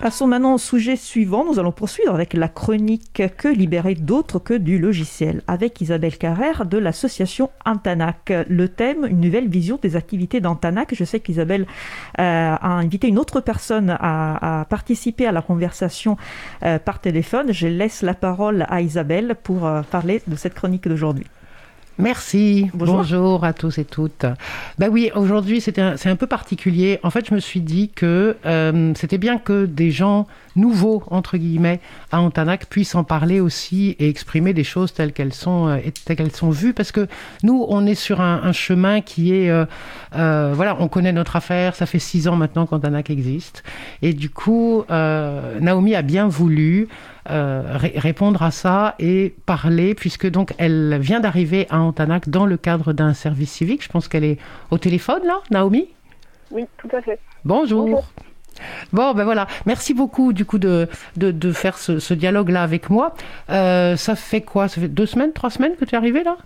Passons maintenant au sujet suivant. Nous allons poursuivre avec la chronique Que libérer d'autres que du logiciel avec Isabelle Carrère de l'association Antanac. Le thème, une nouvelle vision des activités d'Antanac. Je sais qu'Isabelle euh, a invité une autre personne à, participer à la conversation euh, par téléphone. Je laisse la parole à Isabelle pour euh, parler de cette chronique d'aujourd'hui. Merci. Bonjour. à tous et toutes. Ben oui, aujourd'hui c'est un, un, peu particulier. En fait, je me suis dit que euh, c'était bien que des gens nouveaux entre guillemets à Antanac puissent en parler aussi et exprimer des choses telles qu'elles sont euh, telles qu'elles sont vues parce que nous on est sur un, chemin qui est euh, voilà on connaît notre affaire. Ça fait six ans maintenant qu'Antanac existe et du coup Naomi a bien voulu euh, répondre à ça et parler, puisque donc elle vient d'arriver à Antanac dans le cadre d'un service civique. Je pense qu'elle est au téléphone là, Naomi? Oui, tout à fait. Bonjour. Bon, ben voilà. Merci beaucoup du coup de, de, faire ce, dialogue-là avec moi. Euh, ça fait quoi? Ça fait deux semaines, trois semaines que tu es arrivé là?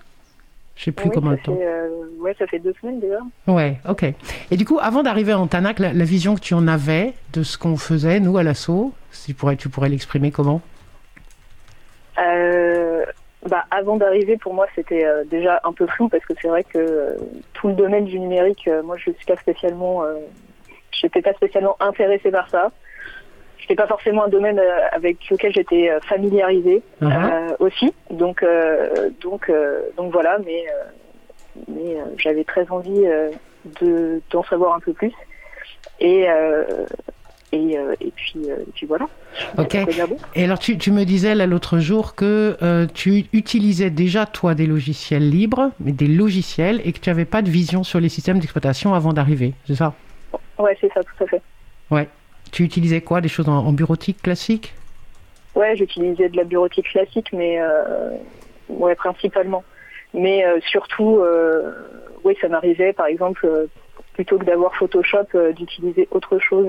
Je sais plus comment le temps. Euh, ouais, ça fait deux semaines déjà. Ouais, ok. Et du coup, avant d'arriver à Antanac, la, la, vision que tu en avais de ce qu'on faisait, nous, à l'assaut, si pourrais, tu pourrais l'exprimer comment? Euh, bah, avant d'arriver, pour moi, c'était euh, déjà un peu flou parce que c'est vrai que euh, tout le domaine du numérique, moi, je suis pas spécialement, j'étais pas spécialement intéressée par ça. C'était pas forcément un domaine avec lequel j'étais familiarisée uh-huh. aussi. Donc, donc, donc voilà. Mais, mais j'avais très envie de d'en savoir un peu plus. Et euh, et, puis, euh, puis voilà. Ok. Et alors tu, tu me disais l'autre jour que euh, tu utilisais déjà toi des logiciels libres, mais des logiciels, et que tu n'avais pas de vision sur les systèmes d'exploitation avant d'arriver, c'est ça? Ouais, c'est ça, tout à fait. Ouais. Tu utilisais quoi? Des choses en, bureautique classique? Ouais, j'utilisais de la bureautique classique, mais ouais, principalement. Mais surtout, oui, ça m'arrivait, par exemple, plutôt que d'avoir Photoshop, d'utiliser autre chose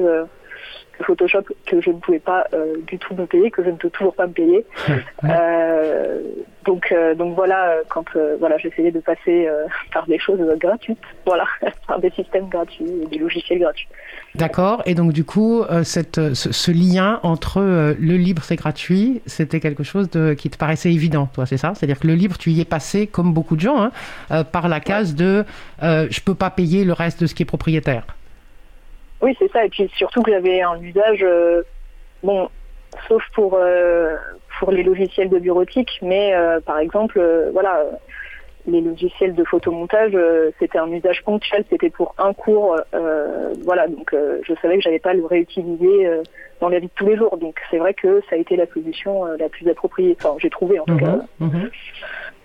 Photoshop que je ne pouvais pas euh, du tout me payer, que je ne peux toujours pas me payer. Euh, donc, euh, donc voilà, quand voilà, j'essayais de passer par des choses gratuites, voilà, par des systèmes gratuits, des logiciels gratuits. D'accord. Et donc du coup, cette, ce, lien entre le libre c'est gratuit, c'était quelque chose de, qui te paraissait évident, toi, c'est ça? C'est-à-dire que le libre, tu y es passé, comme beaucoup de gens, hein, par la case de je peux pas payer le reste de ce qui est propriétaire. Oui, c'est ça. Et puis surtout que j'avais un usage, euh, bon, sauf pour, euh, pour les logiciels de bureautique, mais euh, par exemple, voilà, les logiciels de photomontage, c'était un usage ponctuel, c'était pour un cours, voilà, donc je savais que j'allais pas le réutiliser dans la vie de tous les jours. Donc c'est vrai que ça a été la solution la plus appropriée. Enfin, j'ai trouvé en tout cas. Mhm, mhm.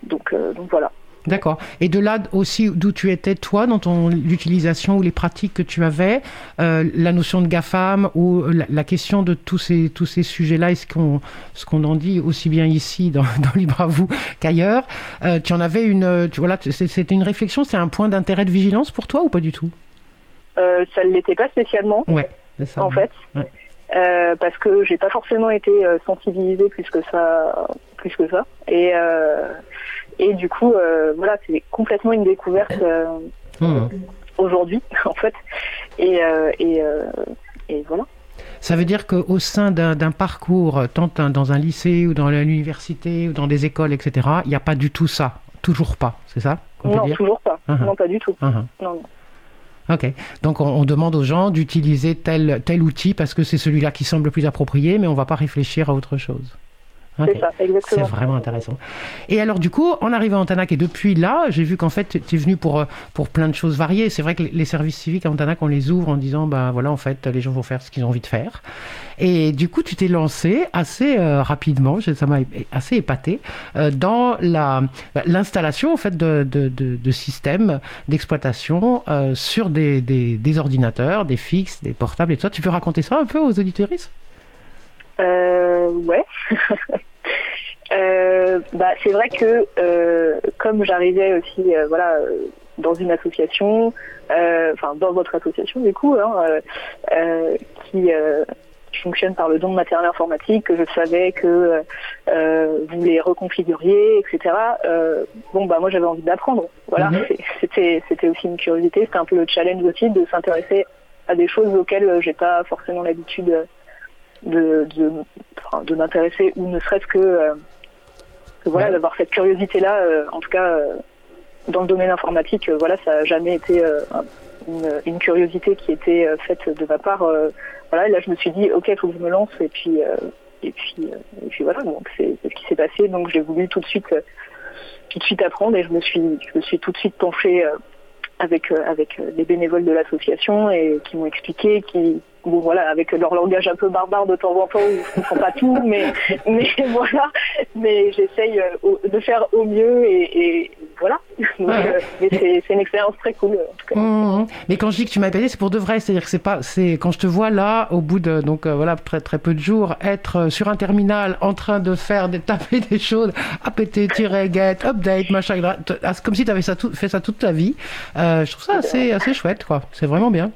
Donc, donc voilà. D'accord. Et de là aussi d'où tu étais toi dans ton l'utilisation ou les pratiques que tu avais, euh, la notion de GAFAM ou la, question de tous ces tous ces sujets-là, est-ce qu'on ce qu'on en dit aussi bien ici dans, dans Libre à vous qu'ailleurs, euh, tu en avais une tu, voilà c'était une réflexion, c'est un point d'intérêt de vigilance pour toi ou pas du tout? Euh, Ça ne l'était pas spécialement. Ouais, ça. En fait. Euh, parce que j'ai pas forcément été sensibilisée plus que ça, plus que ça. Et et du coup, euh, voilà, c'est complètement une découverte euh, hmm. aujourd'hui, en fait. Et, euh, et, voilà. Ça veut dire qu'au sein d'un parcours, tant dans un lycée ou dans l'université ou dans des écoles, etc., il n'y a pas du tout ça. Toujours pas, c'est ça Non, toujours pas. Uh-huh. Non, pas du tout. Uh-huh. Non, non. Ok. Donc on, demande aux gens d'utiliser tel, tel outil parce que c'est celui-là qui semble le plus approprié, mais on ne va pas réfléchir à autre chose. C'est vraiment intéressant. Et alors, du coup, en arrivant à Antanac, et depuis là, j'ai vu qu'en fait, tu es venu pour, euh, pour plein de choses variées. C'est vrai que les services civiques à Antanac, on les ouvre en disant, ben voilà, en fait, les gens vont faire ce qu'ils ont envie de faire. Et du coup, tu t'es lancé assez euh, rapidement, ça m'a assez épaté, euh, dans la, l'installation, en fait, de, de, de, systèmes d'exploitation sur des, des, des, ordinateurs, des fixes, des portables et tout ça. Tu peux raconter ça un peu aux auditoristes euh, ouais. euh, bah, c'est vrai que euh, comme j'arrivais aussi, euh, voilà, dans une association, euh, enfin dans votre association du coup, hein, qui fonctionne par le don de matériel informatique, que je savais que vous les reconfiguriez, etc. bon bah moi j'avais envie d'apprendre. Voilà, mhm. c'était c'était aussi une curiosité, c'était un peu le challenge aussi de s'intéresser à des choses auxquelles j'ai pas forcément l'habitude de, de, m'intéresser ou ne serait-ce que, voilà d'avoir cette curiosité là en tout cas dans le domaine informatique voilà ça n'a jamais été une, curiosité qui était faite de ma part voilà et là je me suis dit ok il faut que je me lance et puis et puis et puis voilà donc c'est ce qui s'est passé donc j'ai voulu tout de suite tout de suite apprendre et je me suis je me suis tout de suite penchée avec avec les bénévoles de l'association et qui m'ont expliqué qui bon voilà, avec leur langage un peu barbare de temps en temps, où je comprends pas tout, mais, mais voilà, mais j'essaye euh, de faire au mieux et, voilà. Euh, mais c'est une expérience très cool. En tout cas. Mmh, mmh. Mais quand je dis que tu m'as appelé, c'est pour de vrai, c'est-à-dire que c'est pas, c'est quand je te vois là, au bout de donc euh, voilà très très peu de jours, être sur un terminal en train de faire de taper des choses, apt tirer get, update, machin, comme si tu avais ça tout, fait ça toute ta vie. je trouve ça assez assez chouette quoi. C'est vraiment bien.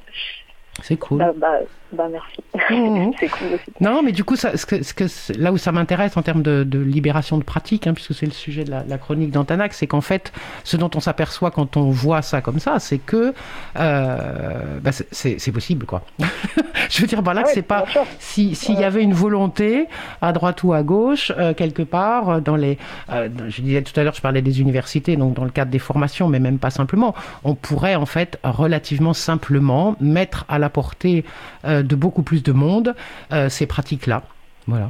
C'est cool. Bah, bah, bah merci. Mmh. c'est cool aussi. Non, mais du coup, ça, ce que, ce que, là où ça m'intéresse en termes de, de, libération de pratique, hein, puisque c'est le sujet de la, la chronique d'Antanac, c'est qu'en fait, ce dont on s'aperçoit quand on voit ça comme ça, c'est que euh, bah, c'est possible, quoi. je veux dire par là que c'est pas si s'il y avait une volonté à droite ou à gauche euh, quelque part euh, dans les, je disais tout à l'heure, je parlais des universités, donc dans le cadre des formations, mais même pas simplement, on pourrait en fait relativement simplement mettre à la portée de beaucoup plus de monde euh, ces pratiques-là. Voilà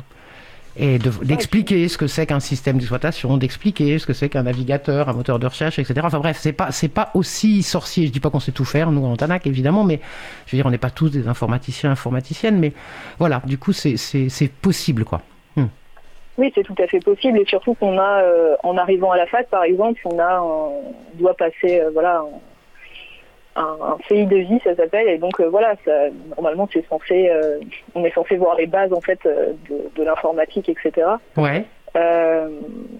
et d'expliquer ce que c'est qu'un système d'exploitation, d'expliquer ce que c'est qu'un navigateur, un moteur de recherche, etc. Enfin bref, c'est pas c'est pas aussi sorcier. Je dis pas qu'on sait tout faire, nous en Tanac évidemment, mais je veux dire, on n'est pas tous des informaticiens, informaticiennes, mais voilà, du coup c'est c'est possible quoi. Hmm. Oui, c'est tout à fait possible et surtout qu'on a, euh, en arrivant à la fac par exemple, on a, on doit passer, voilà un, un CI de vie, ça s'appelle. Et donc euh, voilà, ça, normalement c'est censé, euh, on est censé voir les bases en fait euh, de, de l'informatique, etc. Ouais. Euh,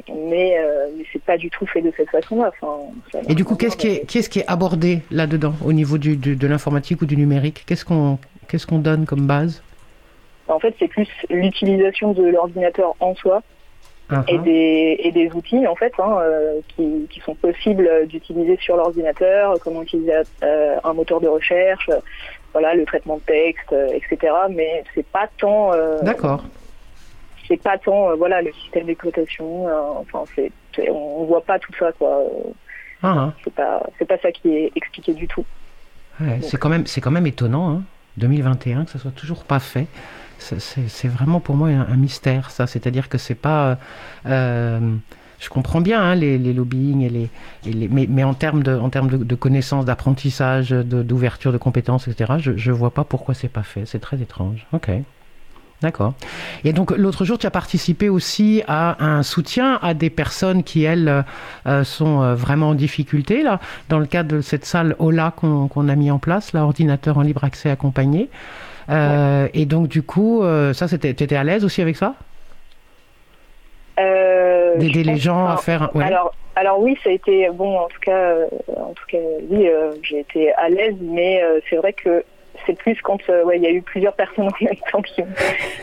mais, mais c'est pas du tout fait de cette façon-là. Enfin, et du coup, qu'est-ce qui est, qu'est-ce qui est abordé là-dedans au niveau du, du de l'informatique ou du numérique? Qu'est-ce qu'on qu'est-ce qu'on donne comme base? En fait, c'est plus l'utilisation de l'ordinateur en soi. Uh-huh. et, des, et des outils en fait hein, euh, qui, qui, sont possibles d'utiliser sur l'ordinateur, comment utiliser euh, un moteur de recherche, voilà le traitement de texte, euh, etc. Mais c'est pas tant. D'accord. C'est pas tant voilà le système d'exploitation. enfin c'est on, voit pas tout ça quoi. C'est pas c'est pas ça qui est expliqué du tout. Ouais, c'est quand même c'est quand même étonnant hein, 2021 que ça soit toujours pas fait c'est vraiment pour moi un, mystère, ça. C'est-à-dire que c'est pas. Euh, je comprends bien hein, les, les, lobbying et les, mais, mais, en termes de, de, de connaissances, d'apprentissage, d'ouverture de, compétences, etc. Je, je vois pas pourquoi c'est pas fait. C'est très étrange. Ok. D'accord. Et donc l'autre jour, tu as participé aussi à un soutien à des personnes qui, elles, euh, sont euh, vraiment en difficulté, là, dans le cadre de cette salle OLA qu'on a mis en place, l'ordinateur en libre accès accompagné. Euh, et donc, du coup, euh, ça, c'était, étais à l'aise aussi avec ça? D'aider les gens à faire. Ouais. Alors, alors oui, ça a été bon. En tout cas, en tout cas, oui, j'ai été à l'aise, mais c'est vrai que c'est plus quand euh, ouais, il y a eu plusieurs personnes en même temps qui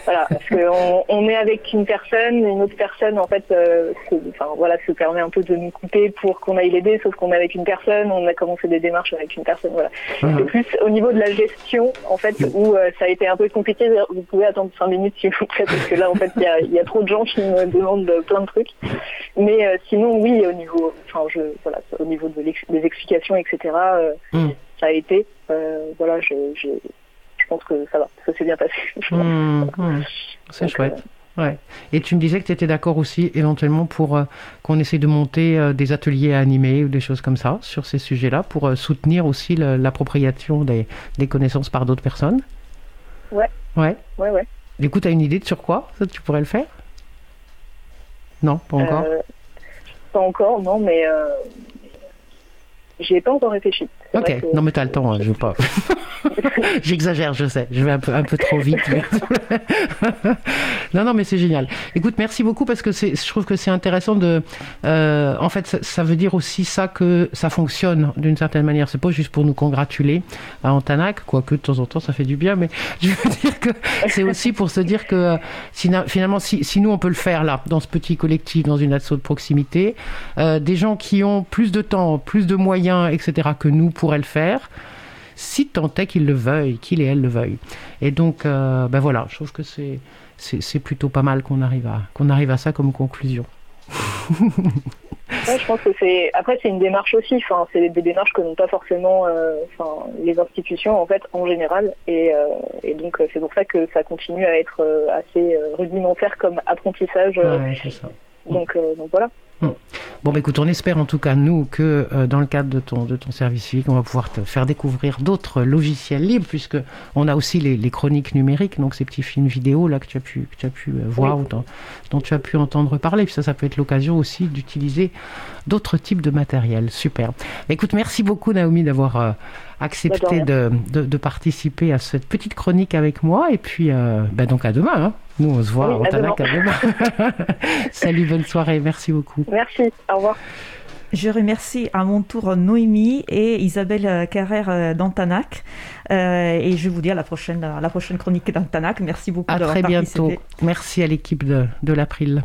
voilà parce qu'on on est avec une personne une autre personne en fait euh, se, enfin voilà se permet un peu de nous couper pour qu'on aille l'aider sauf qu'on est avec une personne on a commencé des démarches avec une personne voilà. Mhm. c'est plus au niveau de la gestion en fait où euh, ça a été un peu compliqué vous pouvez attendre cinq minutes si vous plaît parce que là en fait il y a, y a, trop de gens qui me demandent plein de trucs. Mais sinon oui au niveau enfin je voilà au niveau de des explications etc ça a été. Euh, voilà, je, je, je, pense que ça va, ça s'est bien passé. Mmh, mmh. C'est chouette. Euh, ouais. Et tu me disais que tu étais d'accord aussi éventuellement pour euh, qu'on essaie de monter euh, des ateliers à animer ou des choses comme ça sur ces sujets-là pour euh, soutenir aussi l'appropriation des, des, connaissances par d'autres personnes? Ouais. Ouais. Ouais, ouais. Du coup, tu as une idée de sur quoi ça, tu pourrais le faire? Non, pas encore? Pas encore, non, mais J'y ai pas encore réfléchi. Ok, non mais t'as le temps, hein, je veux pas. J'exagère, je sais, je vais un peu, un peu trop vite. non, non, mais c'est génial. Écoute, merci beaucoup parce que je trouve que c'est intéressant de. Euh, en fait, ça, ça, veut dire aussi ça que ça fonctionne d'une certaine manière. C'est pas juste pour nous congratuler à Antanac, quoique de temps en temps ça fait du bien, mais je veux dire que c'est aussi pour se dire que finalement, si, si, nous on peut le faire là, dans ce petit collectif, dans une asso de proximité, euh, des gens qui ont plus de temps, plus de moyens, etc., que nous pourraient le faire si tant est qu'ils le veuillent, qu'il et elle le veuillent. Et donc, ben voilà, je trouve que c'est, c'est, plutôt pas mal qu'on arrive, à, qu'on arrive à ça comme conclusion. je pense que c'est après c'est une démarche aussi. Enfin, c'est des démarches que n'ont pas forcément euh, enfin, les institutions en fait en général. Et, euh, et donc c'est pour ça que ça continue à être assez rudimentaire comme apprentissage. Ouais, ça. Donc, donc voilà. Hmm. Bon, bah, écoute, on espère en tout cas, nous, que euh, dans le cadre de ton, de ton service civique, on va pouvoir te faire découvrir d'autres logiciels libres, puisque on a aussi les, chroniques numériques, donc ces petits films vidéo là que tu as pu, que tu as pu euh, voir ou dont, tu as pu entendre parler. Puis ça, ça peut être l'occasion aussi d'utiliser d'autres types de matériel. Super. Écoute, merci beaucoup, Naomi, d'avoir. Euh, accepté de, de, participer à cette petite chronique avec moi. Et puis, bah, donc à demain. Hein. Nous, on se voit Tanac à demain. Salut, bonne soirée. Merci beaucoup. Merci. Au revoir. Je remercie à mon tour Noémie et Isabelle Carrère euh, d'Antanac. Euh, et je vous dis à la prochaine, à la prochaine chronique d'Antanac. Merci beaucoup. À très bientôt. Merci à l'équipe de, de l'April.